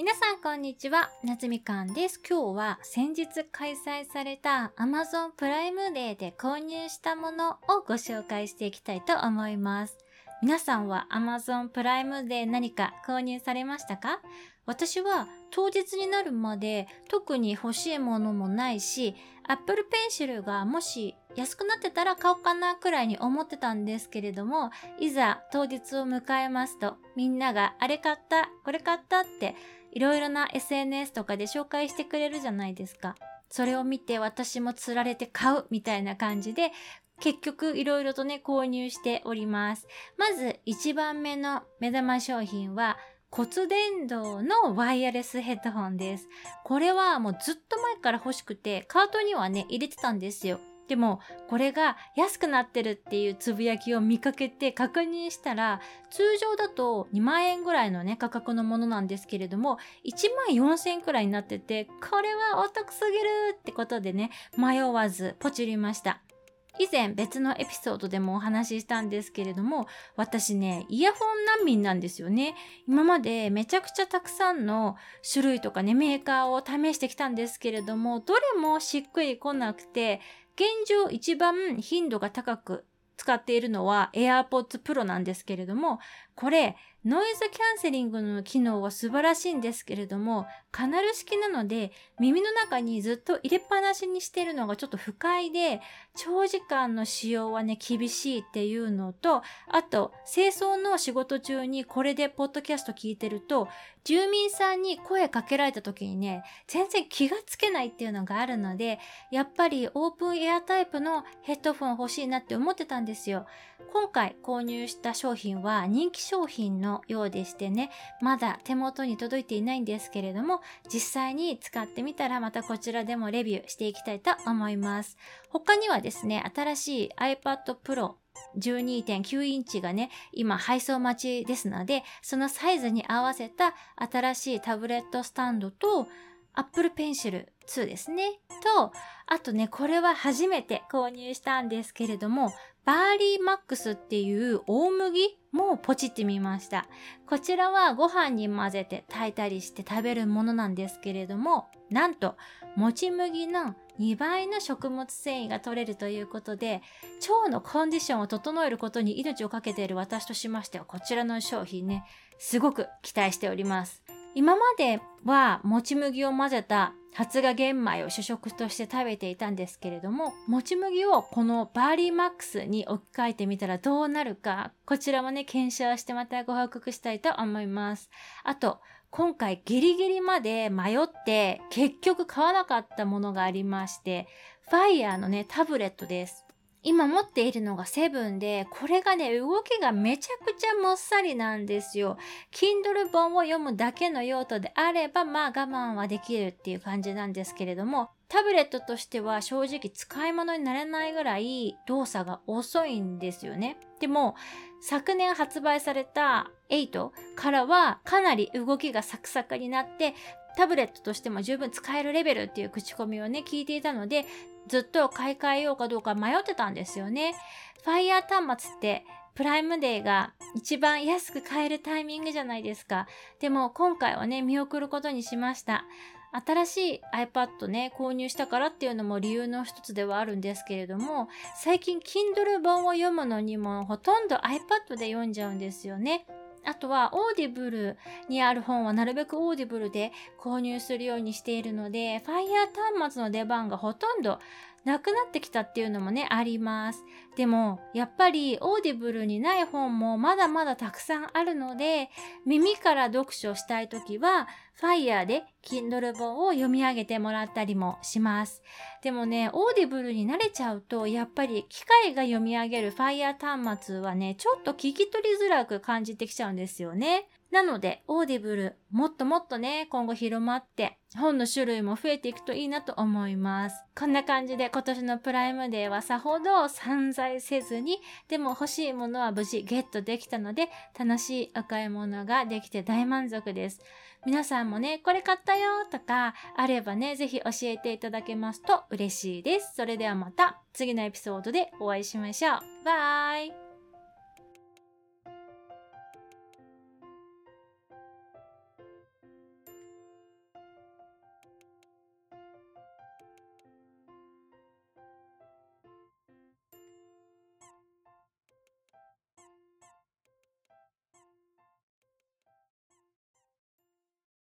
皆さんこんにちは、夏みかんです。今日は先日開催された Amazon プライムデーで購入したものをご紹介していきたいと思います。皆さんは Amazon プライムデー何か購入されましたか？私は当日になるまで特に欲しいものもないし、Apple Pencil がもし安くなってたら買おうかなくらいに思ってたんですけれども、いざ当日を迎えますと、みんながあれ買った、これ買ったっていろいろな SNS とかで紹介してくれるじゃないですか。それを見て私も釣られて買うみたいな感じで、結局いろいろとね、購入しております。まず1番目の目玉商品は、骨伝導のワイヤレスヘッドホンです。これはもうずっと前から欲しくて、カートにはね、入れてたんですよ。でも、これが安くなってるっていうつぶやきを見かけて確認したら、通常だと2万円ぐらいのね、価格のものなんですけれども、1万4000円くらいになってて、これはお得すぎるってことでね、迷わずポチりました。以前別のエピソードでもお話ししたんですけれども、私ね、イヤホン難民なんですよね。今までめちゃくちゃたくさんの種類とかね、メーカーを試してきたんですけれども、どれもしっくりこなくて、現状一番頻度が高く使っているのは AirPods Pro なんですけれども、これノイズキャンセリングの機能は素晴らしいんですけれども、カナル式なので耳の中にずっと入れっぱなしにしてるのがちょっと不快で、長時間の使用はね、厳しいっていうのと、あと、清掃の仕事中にこれでポッドキャスト聞いてると、住民さんに声かけられた時にね、全然気がつけないっていうのがあるので、やっぱりオープンエアタイプのヘッドフォン欲しいなって思ってたんですよ。今回購入した商品は人気商品のようでしてね、まだ手元に届いていないんですけれども、実際に使ってみたらまたこちらでもレビューしていきたいと思います。他にはですね、新しい iPad Pro 12.9インチがね、今配送待ちですので、そのサイズに合わせた新しいタブレットスタンドと、Apple Pencil 2ですね。と、あとね、これは初めて購入したんですけれども、バーリーマックスっていう大麦もポチってみました。こちらはご飯に混ぜて炊いたりして食べるものなんですけれども、なんと、もち麦の2倍の食物繊維が取れるということで、腸のコンディションを整えることに命をかけている私としましては、こちらの商品ね、すごく期待しております。今まではもち麦を混ぜた発芽玄米を主食として食べていたんですけれども、もち麦をこのバーリーマックスに置き換えてみたらどうなるか、こちらもね、検証してまたご報告したいと思います。あと、今回ギリギリまで迷って結局買わなかったものがありまして、ファイヤーのね、タブレットです。今持っているのがセブンで、これがね、動きがめちゃくちゃもっさりなんですよ。Kindle 本を読むだけの用途であれば、まあ我慢はできるっていう感じなんですけれども、タブレットとしては正直使い物になれないぐらい動作が遅いんですよね。でも、昨年発売された8からはかなり動きがサクサクになって、タブレットとしても十分使えるレベルっていう口コミをね、聞いていたので、ずっと買い替えようかどうか迷ってたんですよね。Fire 端末ってプライムデーが一番安く買えるタイミングじゃないですか。でも今回はね、見送ることにしました。新しい iPad ね、購入したからっていうのも理由の一つではあるんですけれども、最近 Kindle 本を読むのにもほとんど iPad で読んじゃうんですよね。あとは、 Audible にある本はなるべく Audible で購入するようにしているので、ファイヤー端末の出番がほとんどなくなってきたっていうのもね、あります。でも、やっぱり Audibleにない本もまだまだたくさんあるので、耳から読書したいときは、 Fireで Kindle 本を読み上げてもらったりもします。でもね、 Audibleに慣れちゃうと、やっぱり機械が読み上げる Fire端末はね、ちょっと聞き取りづらく感じてきちゃうんですよね。なので、 Audible、もっともっとね、今後広まって、本の種類も増えていくといいなと思います。こんな感じで今年のプライムデーはさほど散財せずに、でも欲しいものは無事ゲットできたので、楽しいお買い物ができて大満足です。皆さんもね、これ買ったよとか、あればね、ぜひ教えていただけますと嬉しいです。それではまた次のエピソードでお会いしましょう。バイ